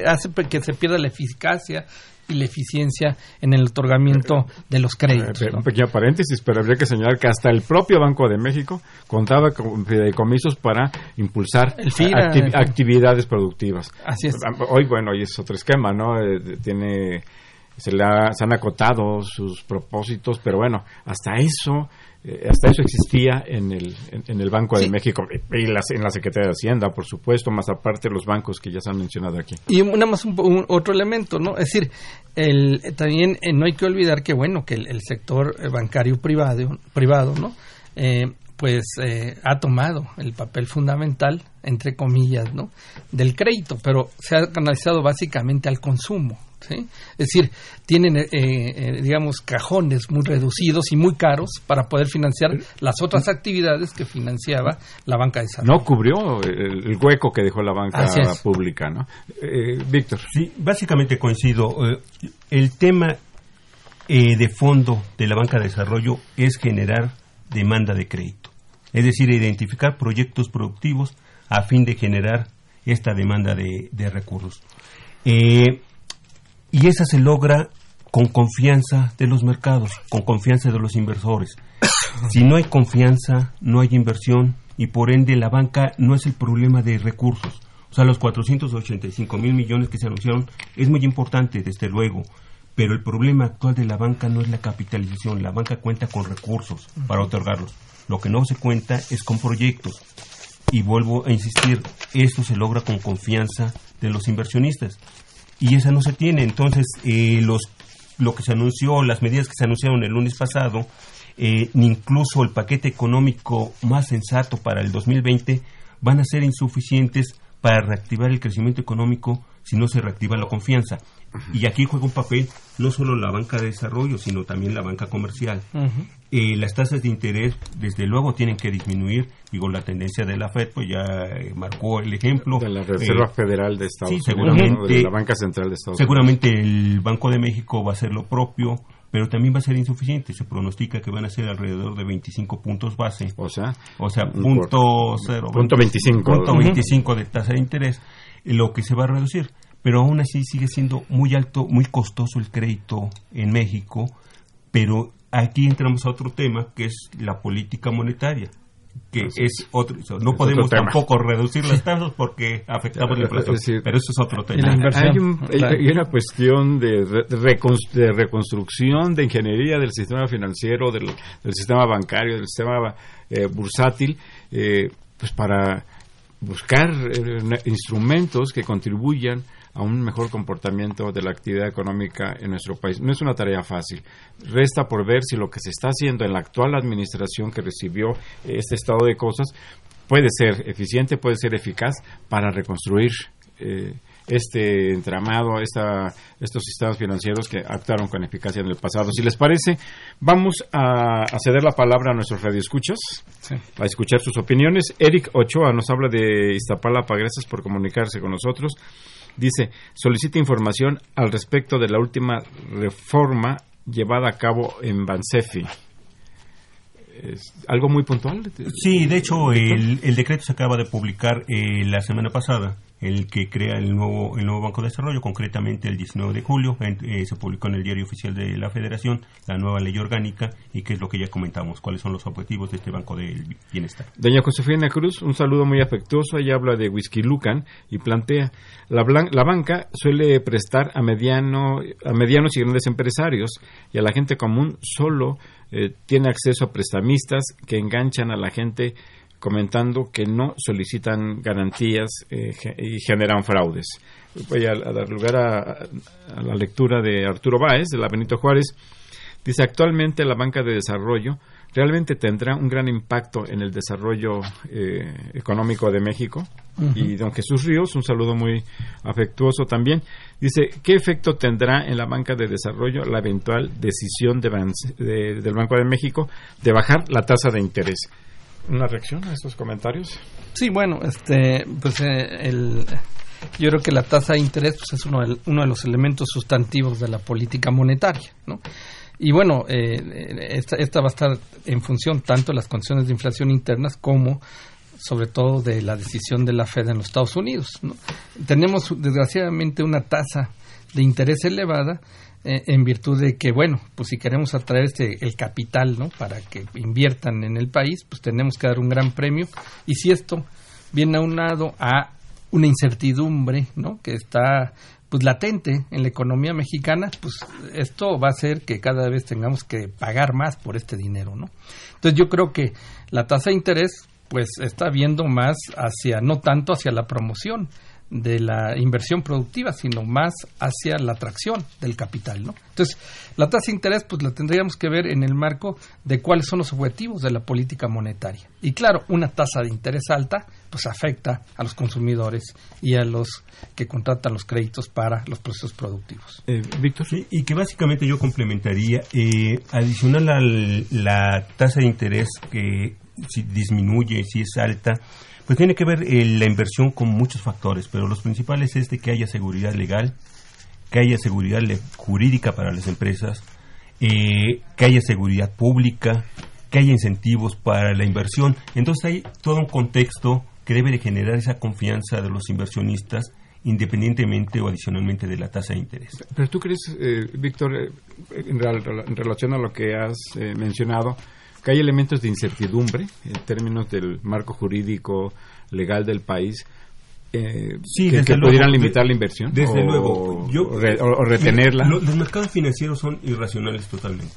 hace que se pierda la eficacia y la eficiencia en el otorgamiento de los créditos. Un pequeño paréntesis, pero habría que señalar que hasta el propio Banco de México contaba con fideicomisos para impulsar actividades productivas. Así es. Hoy, bueno, hoy es otro esquema, ¿no? tiene se, le se han acotado sus propósitos, pero bueno, hasta eso eh, hasta eso existía en el, en, el Banco de México y en la Secretaría de Hacienda, por supuesto, más aparte los bancos que ya se han mencionado aquí. Y nada más un, otro elemento, ¿no? Es decir, el, también eh, no hay que olvidar que, bueno, que el, sector eh, bancario privado, privado ¿no? pues ha tomado el papel fundamental, entre comillas, ¿no? Del crédito, pero se ha canalizado básicamente al consumo. Es decir, tienen, eh, eh, digamos, cajones muy reducidos y muy caros para poder financiar las otras actividades que financiaba la banca de salud. No cubrió el, hueco que dejó la banca pública, ¿no? Eh, Víctor. Sí, básicamente coincido. el tema de fondo de la banca de desarrollo es generar demanda de crédito. Es decir, identificar proyectos productivos a fin de generar esta demanda de, de recursos. Eh, y esa se logra con confianza de los mercados, con confianza de los inversores. Si no hay confianza, no hay inversión y por ende la banca no es el problema de recursos. O sea, los 485 mil millones que se anunciaron es muy importante, desde luego, pero el problema actual de la banca no es la capitalización. La banca cuenta con recursos para otorgarlos. Lo que no se cuenta es con proyectos. Y vuelvo a insistir, esto se logra con confianza de los inversionistas y esa no se tiene. Entonces, eh, los, lo que se anunció, las medidas que se anunciaron el lunes pasado, eh, incluso el paquete económico más sensato para el 2020, van a ser insuficientes para reactivar el crecimiento económico si no se reactiva la confianza. Y aquí juega un papel no solo la banca de desarrollo, sino también la banca comercial. Eh, las tasas de interés, desde luego, tienen que disminuir. Digo, la tendencia de la FED, pues ya eh, marcó el ejemplo. De la Reserva eh, Federal de Estados Unidos, seguramente, de la Banca Central de Estados Seguramente el Banco de México va a hacer lo propio. pero también va a ser insuficiente. Se pronostica que van a ser alrededor de 25 puntos base. O sea, o sea, punto, cero, punto 25. Punto 25 de tasa de interés, lo que se va a reducir. Pero aún así sigue siendo muy alto, muy costoso el crédito en México, pero aquí entramos a otro tema que es la política monetaria que es otro no podemos tampoco reducir las tasas porque afectamos la inflación. pero eso es otro tema. hay, una cuestión de, de, reconstrucción de ingeniería del sistema financiero del, sistema bancario del sistema eh, bursátil eh, pues para buscar eh, instrumentos que contribuyan a un mejor comportamiento de la actividad económica en nuestro país. No es una tarea fácil. Resta por ver si lo que se está haciendo en la actual administración que recibió este estado de cosas puede ser eficiente, puede ser eficaz para reconstruir eh, este entramado, esta, estos sistemas financieros que actuaron con eficacia en el pasado. Si les parece, vamos a, ceder la palabra a nuestros radioescuchas, a escuchar sus opiniones. Eric Ochoa nos habla de Iztapalapa, gracias por comunicarse con nosotros. Dice, solicita información al respecto de la última reforma llevada a cabo en Bansefi. ¿Algo muy puntual? Sí, de hecho, el, el decreto se acaba de publicar eh, la semana pasada el que crea el nuevo, el nuevo Banco de Desarrollo, concretamente el 19 de julio, eh, se publicó en el Diario Oficial de la Federación la nueva ley orgánica y que es lo que ya comentamos, cuáles son los objetivos de este Banco del Bienestar. Doña Josefina Cruz, un saludo muy afectuoso, ella habla de Whisky Lucan y plantea, la, la banca suele prestar a, mediano, a medianos y grandes empresarios y a la gente común solo eh, tiene acceso a prestamistas que enganchan a la gente comentando que no solicitan garantías eh, y generan fraudes. Voy a, dar lugar a, la lectura de Arturo Báez, de la Benito Juárez. Dice, actualmente la banca de desarrollo realmente tendrá un gran impacto en el desarrollo eh, económico de México. Y don Jesús Ríos, un saludo muy afectuoso también, dice, ¿qué efecto tendrá en la banca de desarrollo la eventual decisión del Banco de México de bajar la tasa de interés? Una reacción a estos comentarios? Sí, bueno, este, pues eh, el, yo creo que la tasa de interés pues, es uno de, uno de los elementos sustantivos de la política monetaria, ¿no? Y bueno, eh, esta, esta va a estar en función tanto de las condiciones de inflación internas como sobre todo de la decisión de la Fed en los Estados Unidos. ¿no? Tenemos desgraciadamente una tasa de interés elevada en virtud de que, bueno, pues si queremos atraer este, el capital, ¿no? Para que inviertan en el país, pues tenemos que dar un gran premio. Y si esto viene aunado a una incertidumbre, ¿no? Que está pues latente en la economía mexicana, pues esto va a hacer que cada vez tengamos que pagar más por este dinero, ¿no? Entonces yo creo que la tasa de interés pues está viendo más hacia no tanto hacia la promoción, de la inversión productiva, sino más hacia la atracción del capital, ¿no? Entonces, la tasa de interés, pues la tendríamos que ver en el marco de cuáles son los objetivos de la política monetaria. Y claro, una tasa de interés alta, pues afecta a los consumidores y a los que contratan los créditos para los procesos productivos. Eh, Víctor. Sí, y que básicamente yo complementaría, eh, adicional a la tasa de interés que si disminuye, si es alta, pues tiene que ver eh, la inversión con muchos factores, pero los principales es de que haya seguridad legal, que haya seguridad jurídica para las empresas, eh, que haya seguridad pública, que haya incentivos para la inversión. Entonces hay todo un contexto que debe de generar esa confianza de los inversionistas independientemente o adicionalmente de la tasa de interés. Pero tú crees, eh, Víctor, en, relación a lo que has mencionado, que hay elementos de incertidumbre en términos del marco jurídico legal del país eh, que, pudieran limitar la inversión desde luego. O, retenerla. los mercados financieros son irracionales totalmente.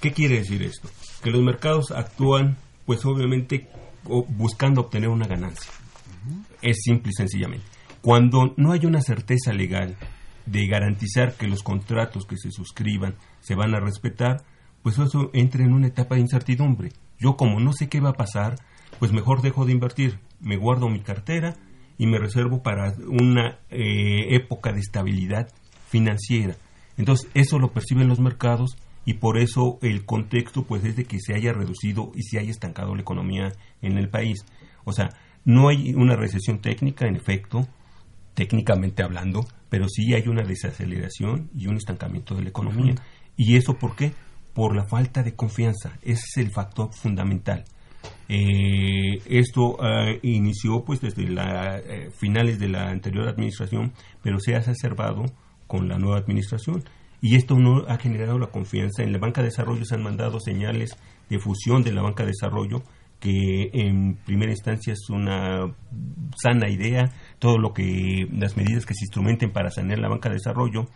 Qué quiere decir esto que los mercados actúan pues obviamente buscando obtener una ganancia. Es simple y sencillamente. Cuando no hay una certeza legal de garantizar que los contratos que se suscriban se van a respetar pues eso entra en una etapa de incertidumbre. Yo como no sé qué va a pasar, pues mejor dejo de invertir, me guardo mi cartera y me reservo para una eh, época de estabilidad financiera. Entonces eso lo perciben los mercados y por eso el contexto pues es de que se haya reducido y se haya estancado la economía en el país. O sea, no hay una recesión técnica, en efecto, técnicamente hablando, pero sí hay una desaceleración y un estancamiento de la economía ¿Y eso por qué? Por la falta de confianza. Ese es el factor fundamental. Eh, esto ah, inició pues desde la, eh, finales de la anterior administración, pero se ha exacerbado con la nueva administración. Y esto no ha generado la confianza. En la banca de desarrollo se han mandado señales de fusión de la banca de desarrollo que en primera instancia es una sana idea, todo lo que las medidas que se instrumenten para sanear la banca de desarrollo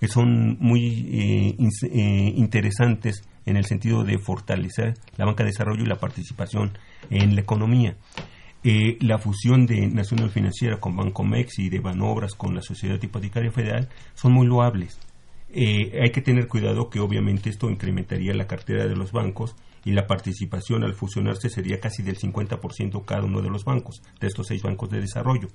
que son muy eh, eh, interesantes en el sentido de fortalecer la banca de desarrollo y la participación en la economía. Eh, la fusión de Nacional Financiera con Bancomex y de Banobras con la Sociedad Hipotecaria Federal son muy loables. hay que tener cuidado que obviamente esto incrementaría la cartera de los bancos y la participación al fusionarse sería casi del 50% cada uno de los bancos, de estos seis bancos de desarrollo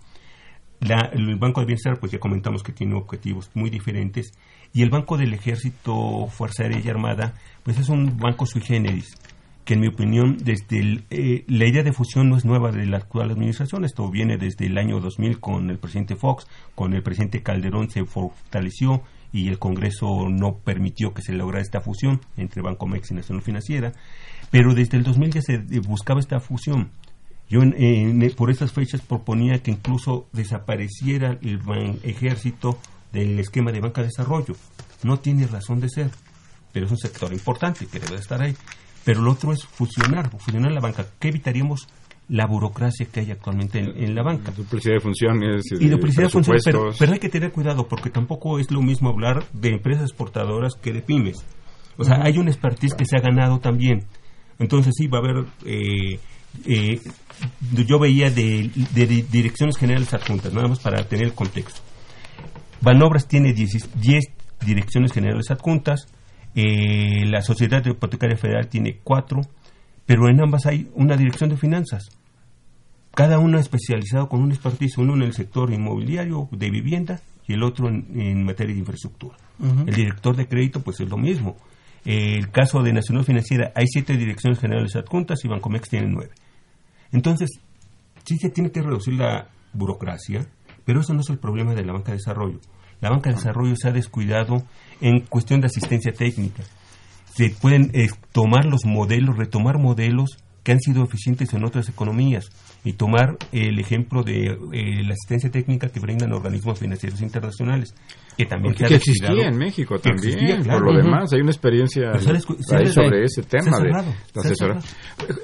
el Banco de Bienestar, pues ya comentamos que tiene objetivos muy diferentes. Y el Banco del Ejército, Fuerza Aérea y Armada, pues es un banco sui generis, que en mi opinión, desde eh, la idea de fusión no es nueva de la actual administración. Esto viene desde el año 2000 con el presidente Fox, con el presidente Calderón se fortaleció y el Congreso no permitió que se lograra esta fusión entre Banco Mex y Nacional Financiera. Pero desde el 2000 ya se buscaba esta fusión yo por estas fechas proponía que incluso desapareciera el ejército del esquema de banca de desarrollo. No tiene razón de ser, pero es un sector importante que debe estar ahí. Pero lo otro es fusionar, fusionar la banca. ¿Qué evitaríamos? La burocracia que hay actualmente en, la banca. duplicidad de funciones. Y, duplicidad de funciones, pero, pero, hay que tener cuidado porque tampoco es lo mismo hablar de empresas exportadoras que de pymes. O sea, hay un expertise que se ha ganado también. Entonces sí, va a haber eh, eh, yo veía de, direcciones generales adjuntas, nada más para tener el contexto. Banobras tiene 10, direcciones generales adjuntas, eh, la Sociedad Hipotecaria Federal tiene 4, pero en ambas hay una dirección de finanzas. Cada uno especializado con un expertise, uno en el sector inmobiliario de vivienda y el otro en, materia de infraestructura. El director de crédito, pues es lo mismo. El caso de Nacional Financiera, hay siete direcciones generales adjuntas y Bancomex tiene nueve. Entonces, sí se tiene que reducir la burocracia, pero eso no es el problema de la banca de desarrollo. La banca de desarrollo se ha descuidado en cuestión de asistencia técnica. Se pueden eh, tomar los modelos, retomar modelos que han sido eficientes en otras economías y tomar el ejemplo de eh, la asistencia técnica que brindan organismos financieros internacionales que también que existía en México también por lo demás hay una experiencia sobre ese tema de,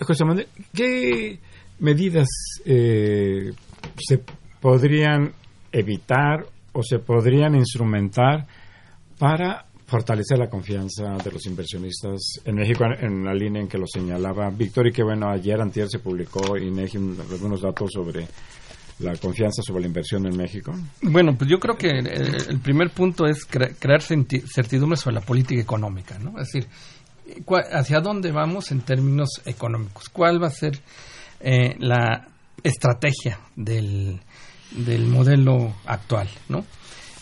José Manuel ¿qué medidas eh, se podrían evitar o se podrían instrumentar para fortalecer la confianza de los inversionistas en México en la línea en que lo señalaba Víctor y que bueno ayer antier se publicó INEGI algunos datos sobre la confianza sobre la inversión en México? Bueno, pues yo creo que el primer punto es crear certidumbre sobre la política económica, ¿no? Es decir, hacia dónde vamos en términos económicos, cuál va a ser eh, la estrategia del, del modelo actual, ¿no?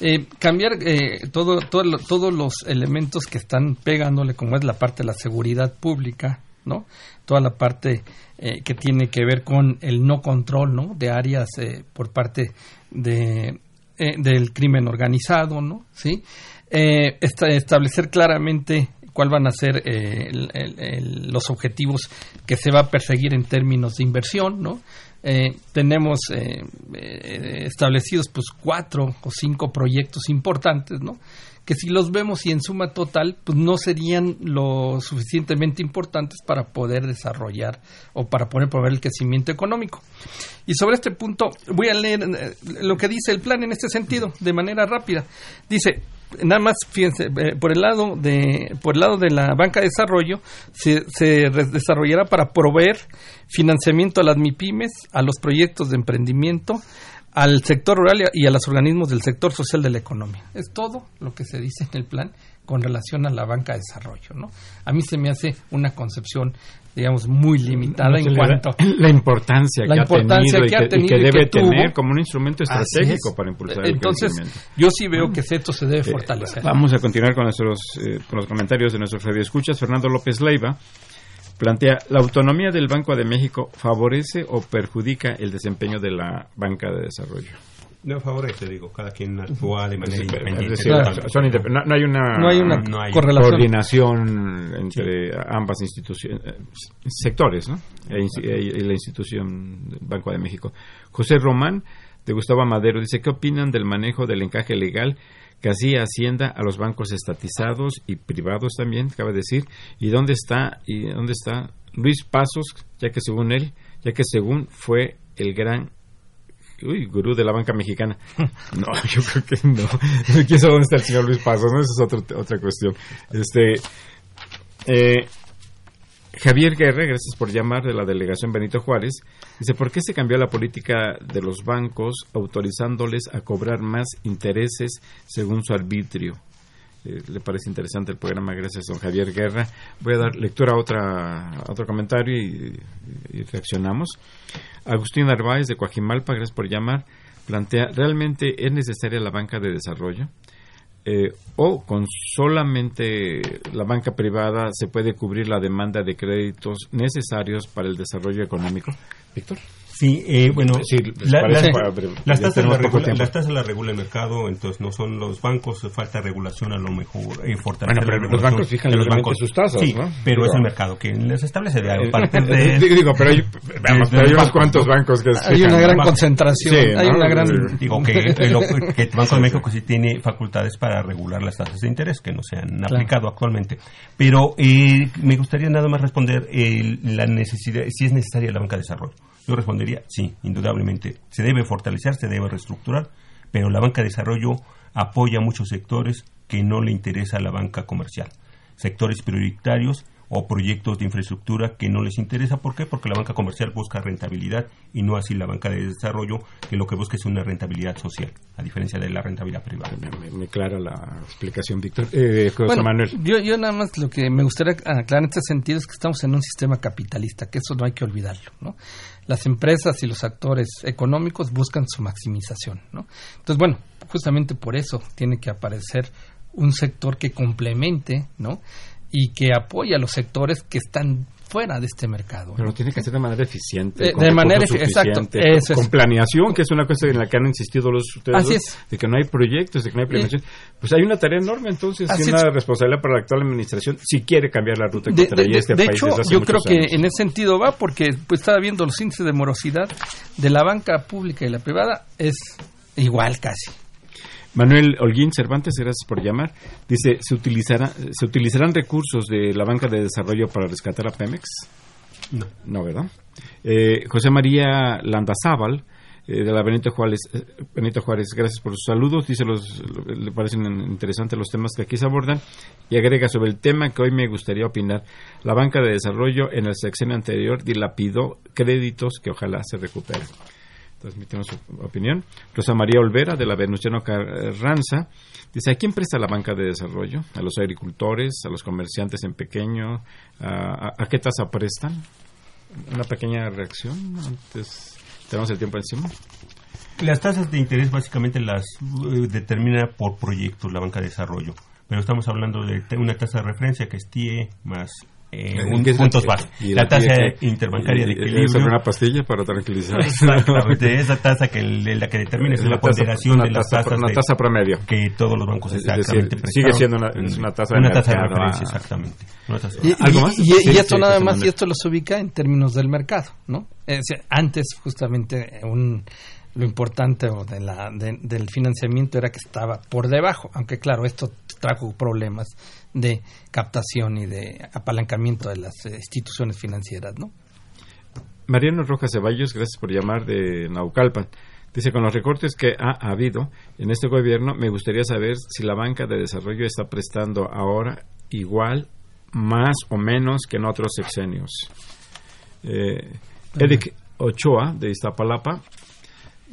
Eh, cambiar eh, todo, todos los elementos que están pegándole, como es la parte de la seguridad pública, ¿no? Toda la parte eh, que tiene que ver con el no control, ¿no? De áreas por parte de, del crimen organizado, ¿no? ¿Sí? establecer claramente cuáles van a ser los objetivos que se va a perseguir en términos de inversión, ¿no? Eh, tenemos eh, eh, establecidos pues cuatro o cinco proyectos importantes, ¿no? Que si los vemos y en suma total, pues no serían lo suficientemente importantes para poder desarrollar o para poder promover el crecimiento económico. Y sobre este punto voy a leer lo que dice el plan en este sentido, de manera rápida. Dice, nada más fíjense eh, por el lado de por el lado de la banca de desarrollo se, se desarrollará para proveer financiamiento a las MIPIMES, a los proyectos de emprendimiento, al sector rural y a los organismos del sector social de la economía. Es todo lo que se dice en el plan con relación a la banca de desarrollo, ¿no? A mí se me hace una concepción, digamos, muy limitada en cuanto a la importancia, que, ha tenido y que, debe tener como un instrumento estratégico para impulsar Entonces, el crecimiento. yo sí veo que esto se debe eh, fortalecer. vamos a continuar con nuestros eh, con los comentarios de nuestro Radio Escuchas. Fernando López Leiva plantea, ¿la autonomía del Banco de México favorece o perjudica el desempeño de la banca de desarrollo? No favorece, digo, cada quien actúa de manera independiente. no, hay una, no hay una coordinación entre ambas instituciones, eh, sectores, ¿no? E y la institución Banco de México. José Román, de Gustavo Madero, dice, ¿qué opinan del manejo del encaje legal que hacía Hacienda a los bancos estatizados y privados también, cabe decir? ¿Y dónde está, y dónde está Luis Pasos, ya que según él, ya que según fue el gran uy, gurú de la banca mexicana. No, yo creo que no. ¿Quién sabe dónde está el señor Luis Pasos? ¿no? Esa es otra, otra cuestión. Este, eh, Javier Guerre, gracias por llamar de la delegación Benito Juárez, dice, ¿por qué se cambió la política de los bancos autorizándoles a cobrar más intereses según su arbitrio? Eh, le parece interesante el programa, gracias don Javier Guerra. Voy a dar lectura a, otra, otro comentario y, reaccionamos. Agustín Narváez de Coajimalpa, gracias por llamar, plantea, ¿realmente es necesaria la banca de desarrollo? Eh, o con solamente la banca privada se puede cubrir la demanda de créditos necesarios para el desarrollo económico. Víctor. Sí, eh, bueno, las, tasas la regula, el mercado, entonces no son los bancos, falta regulación a lo mejor, eh, fortalecer bueno, pero los bancos fijan los bancos. sus tasas, sí, ¿no? pero es el mercado que les establece de eh, de... Digo, pero hay, vamos, pero hay unos cuantos bancos que Hay una gran concentración, hay una gran... Digo que, el Banco de México sí tiene facultades para regular las tasas de interés que no se han aplicado actualmente, pero eh, me gustaría nada más responder la necesidad, si es necesaria la banca de desarrollo. Yo respondería, sí, indudablemente. Se debe fortalecer, se debe reestructurar, pero la banca de desarrollo apoya muchos sectores que no le interesa a la banca comercial. Sectores prioritarios o proyectos de infraestructura que no les interesa. ¿Por qué? Porque la banca comercial busca rentabilidad y no así la banca de desarrollo, que lo que busca es una rentabilidad social, a diferencia de la rentabilidad privada. Me, clara la explicación, Víctor. Eh, José Manuel. Yo, yo nada más lo que me gustaría aclarar en este sentido es que estamos en un sistema capitalista, que eso no hay que olvidarlo. ¿no? Las empresas y los actores económicos buscan su maximización. ¿no? Entonces, bueno, justamente por eso tiene que aparecer un sector que complemente, ¿no? Y que apoya a los sectores que están fuera de este mercado. Pero tiene que ser de manera eficiente. De manera exacto. con planeación, que es una cosa en la que han insistido los ustedes, de que no hay proyectos, de que no hay planeación. pues hay una tarea enorme entonces y una responsabilidad para la actual administración si quiere cambiar la ruta que traía este de país. De hecho, yo creo que en ese sentido va porque pues, estaba viendo los índices de morosidad de la banca pública y la privada es igual casi. Manuel Holguín Cervantes, gracias por llamar. Dice, ¿se, utilizará, ¿se utilizarán recursos de la banca de desarrollo para rescatar a Pemex? No. No, ¿verdad? Eh, José María Landazábal, eh, de la Benito Juárez, eh, Benito Juárez, gracias por sus saludos. Dice, los, le parecen interesantes los temas que aquí se abordan. Y agrega sobre el tema que hoy me gustaría opinar. La banca de desarrollo en el sexenio anterior dilapidó créditos que ojalá se recuperen transmitimos su opinión. Rosa María Olvera, de la Venustiano Carranza, dice, ¿a quién presta la banca de desarrollo? ¿A los agricultores? ¿A los comerciantes en pequeño? ¿A, qué tasa prestan? Una pequeña reacción antes. ¿Tenemos el tiempo encima? Las tasas de interés básicamente las eh, determina por proyectos la banca de desarrollo, pero estamos hablando de una tasa de referencia que es TIE más eh, un, puntos básicos. La tasa interbancaria de equilibrio. una pastilla para tranquilizar. Exactamente, esa tasa que la que determina es la ponderación de las tasas. Una tasa promedio. Que todos los bancos exactamente Sigue siendo una, una tasa de Una tasa de referencia, exactamente. Y, ¿Algo más? Y, esto nada más, y esto los ubica en términos del mercado, ¿no? antes, justamente, un lo importante o de la, del financiamiento era que estaba por debajo, aunque claro, esto trajo problemas de captación y de apalancamiento de las eh, instituciones financieras, ¿no? Mariano Rojas Ceballos, gracias por llamar de Naucalpan. Dice, con los recortes que ha habido en este gobierno, me gustaría saber si la banca de desarrollo está prestando ahora igual, más o menos que en otros sexenios. Eh, Eric Ochoa, de Iztapalapa,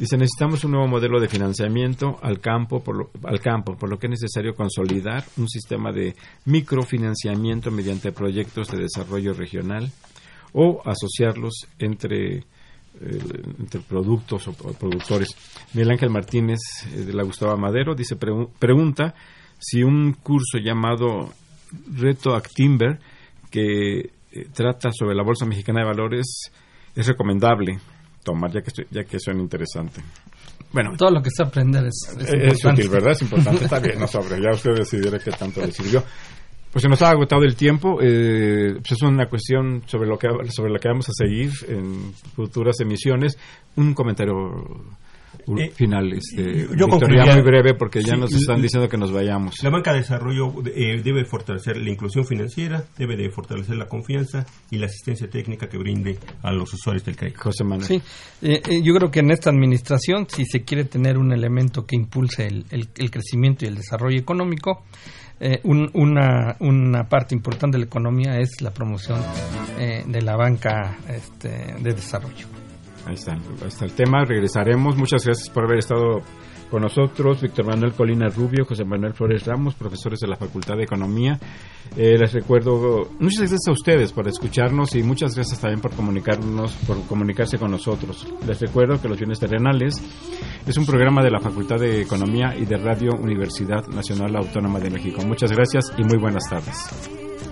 Dice, necesitamos un nuevo modelo de financiamiento al campo, por lo, al campo, por lo que es necesario consolidar un sistema de microfinanciamiento mediante proyectos de desarrollo regional o asociarlos entre, eh, entre productos o, productores. Miguel Ángel Martínez eh, de la Gustavo Madero dice, pregunta si un curso llamado Reto Actimber que eh, trata sobre la Bolsa Mexicana de Valores es recomendable tomar, ya que, ya que suena interesante. Bueno, todo lo que se aprender es, es, útil, ¿verdad? Es importante. Está bien, no sobre. Ya usted decidirá qué tanto le sirvió. Pues se nos ha agotado el tiempo. Eh, pues es una cuestión sobre lo que sobre la que vamos a seguir en futuras emisiones. Un comentario eh, final, este, yo concluiría muy breve porque ya nos están diciendo que nos vayamos. La banca de desarrollo eh, debe fortalecer la inclusión financiera, debe de fortalecer la confianza y la asistencia técnica que brinde a los usuarios del crédito. José Manuel. Sí, yo creo que en esta administración, si se quiere tener un elemento que impulse el crecimiento y el desarrollo económico, eh, una, una, parte importante de la economía es la promoción eh, de la banca este, de desarrollo. Ahí está, ahí está el tema. Regresaremos. Muchas gracias por haber estado con nosotros Víctor Manuel Colina Rubio, José Manuel Flores Ramos, profesores de la Facultad de Economía. Eh, les recuerdo, muchas gracias a ustedes por escucharnos y muchas gracias también por comunicarnos, por comunicarse con nosotros. Les recuerdo que Los Bienes Terrenales es un programa de la Facultad de Economía y de Radio Universidad Nacional Autónoma de México. Muchas gracias y muy buenas tardes.